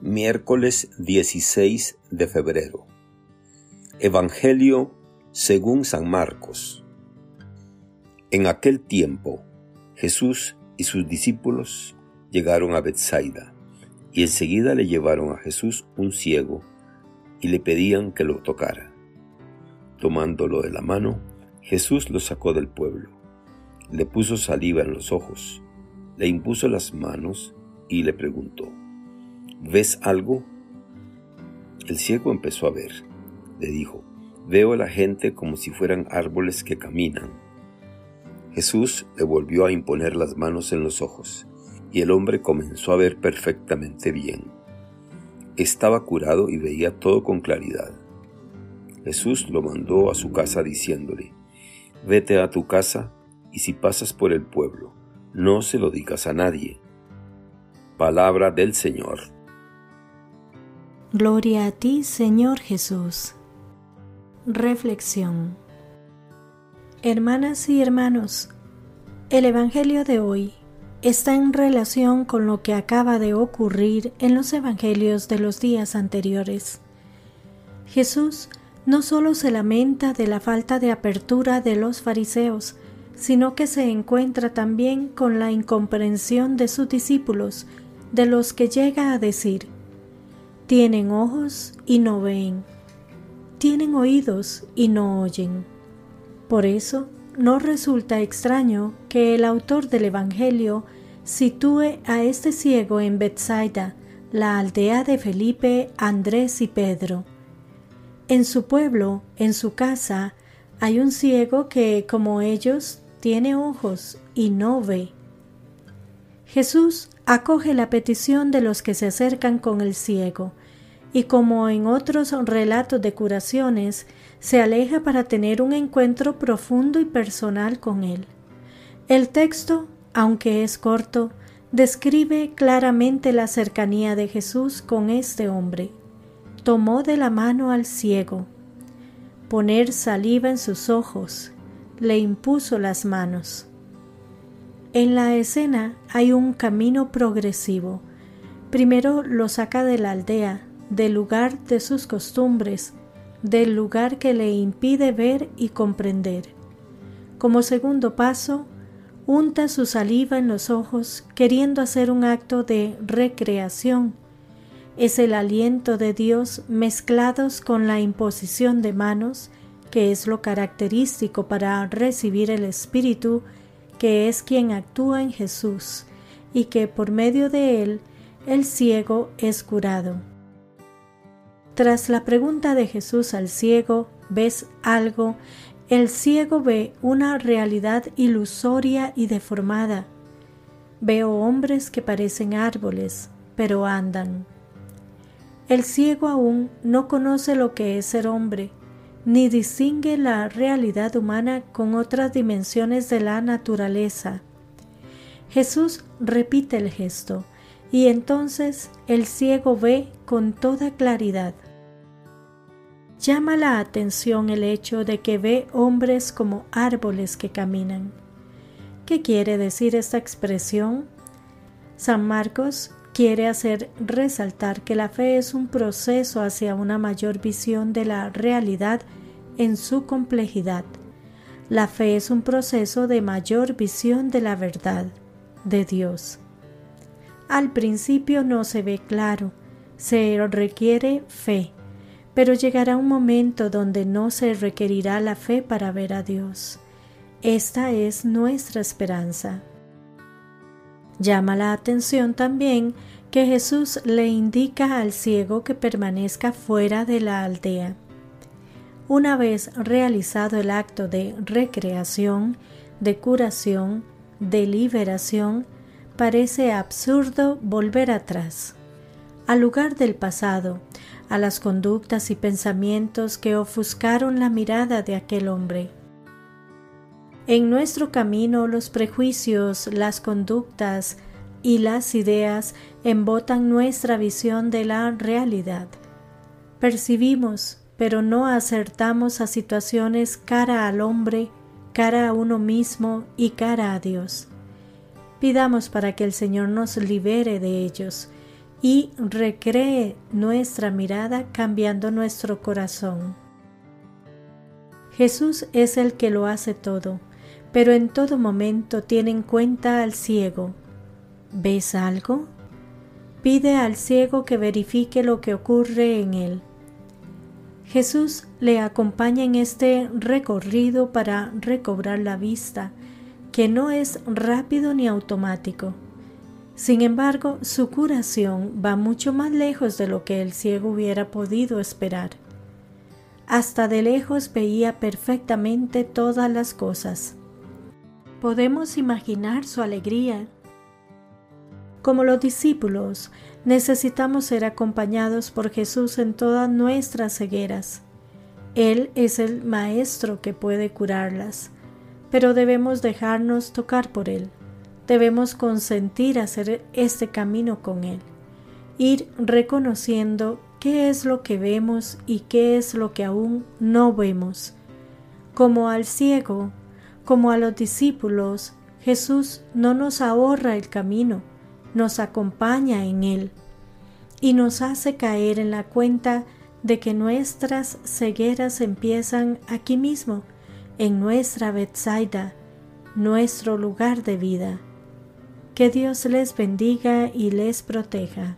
Miércoles 16 de febrero. Evangelio según San Marcos. En aquel tiempo, Jesús y sus discípulos llegaron a Bethsaida y enseguida le llevaron a Jesús un ciego y le pedían que lo tocara. Tomándolo de la mano, Jesús lo sacó del pueblo, le puso saliva en los ojos, le impuso las manos y le preguntó, ¿ves algo? El ciego empezó a ver. Le dijo, veo a la gente como si fueran árboles que caminan. Jesús le volvió a imponer las manos en los ojos, y el hombre comenzó a ver perfectamente bien. Estaba curado y veía todo con claridad. Jesús lo mandó a su casa diciéndole, Vete a tu casa y si pasas por el pueblo, no se lo digas a nadie. Palabra del Señor. Gloria a ti, Señor Jesús. Reflexión. Hermanas y hermanos, el Evangelio de hoy está en relación con lo que acaba de ocurrir en los Evangelios de los días anteriores. Jesús no solo se lamenta de la falta de apertura de los fariseos, sino que se encuentra también con la incomprensión de sus discípulos, de los que llega a decir, tienen ojos y no ven, tienen oídos y no oyen. Por eso, no resulta extraño que el autor del Evangelio sitúe a este ciego en Bethsaida, la aldea de Felipe, Andrés y Pedro. En su pueblo, en su casa, hay un ciego que, como ellos, tiene ojos y no ve. Jesús acoge la petición de los que se acercan con el ciego, y como en otros relatos de curaciones, se aleja para tener un encuentro profundo y personal con él. El texto, aunque es corto, describe claramente la cercanía de Jesús con este hombre. Tomó de la mano al ciego, poner saliva en sus ojos, le impuso las manos. En la escena hay un camino progresivo. Primero lo saca de la aldea, del lugar de sus costumbres, del lugar que le impide ver y comprender. Como segundo paso, unta su saliva en los ojos queriendo hacer un acto de recreación. Es el aliento de Dios mezclados con la imposición de manos, que es lo característico para recibir el Espíritu que es quien actúa en Jesús y que por medio de él el ciego es curado. Tras la pregunta de Jesús al ciego, ¿ves algo? El ciego ve una realidad ilusoria y deformada. Veo hombres que parecen árboles, pero andan. El ciego aún no conoce lo que es ser hombre, ni distingue la realidad humana con otras dimensiones de la naturaleza. Jesús repite el gesto y entonces el ciego ve con toda claridad. Llama la atención el hecho de que ve hombres como árboles que caminan. ¿Qué quiere decir esta expresión? San Marcos quiere hacer resaltar que la fe es un proceso hacia una mayor visión de la realidad en su complejidad. La fe es un proceso de mayor visión de la verdad de Dios. Al principio no se ve claro, se requiere fe, pero llegará un momento donde no se requerirá la fe para ver a Dios. Esta es nuestra esperanza. Llama la atención también que Jesús le indica al ciego que permanezca fuera de la aldea. Una vez realizado el acto de recreación, de curación, de liberación, parece absurdo volver atrás, al lugar del pasado, a las conductas y pensamientos que ofuscaron la mirada de aquel hombre. En nuestro camino los prejuicios, las conductas y las ideas embotan nuestra visión de la realidad. Percibimos, pero no acertamos a situaciones cara al hombre, cara a uno mismo y cara a Dios. Pidamos para que el Señor nos libere de ellos, y recree nuestra mirada cambiando nuestro corazón. Jesús es el que lo hace todo, pero en todo momento tiene en cuenta al ciego. ¿Ves algo? Pide al ciego que verifique lo que ocurre en él. Jesús le acompaña en este recorrido para recobrar la vista, que no es rápido ni automático. Sin embargo, su curación va mucho más lejos de lo que el ciego hubiera podido esperar. Hasta de lejos veía perfectamente todas las cosas. Podemos imaginar su alegría. Como los discípulos, necesitamos ser acompañados por Jesús en todas nuestras cegueras. Él es el Maestro que puede curarlas, pero debemos dejarnos tocar por Él debemos consentir hacer este camino con Él, ir reconociendo qué es lo que vemos y qué es lo que aún no vemos. Como al ciego, como a los discípulos, Jesús no nos ahorra el camino, nos acompaña en él y nos hace caer en la cuenta de que nuestras cegueras empiezan aquí mismo, en nuestra Bethsaida, nuestro lugar de vida. Que Dios les bendiga y les proteja.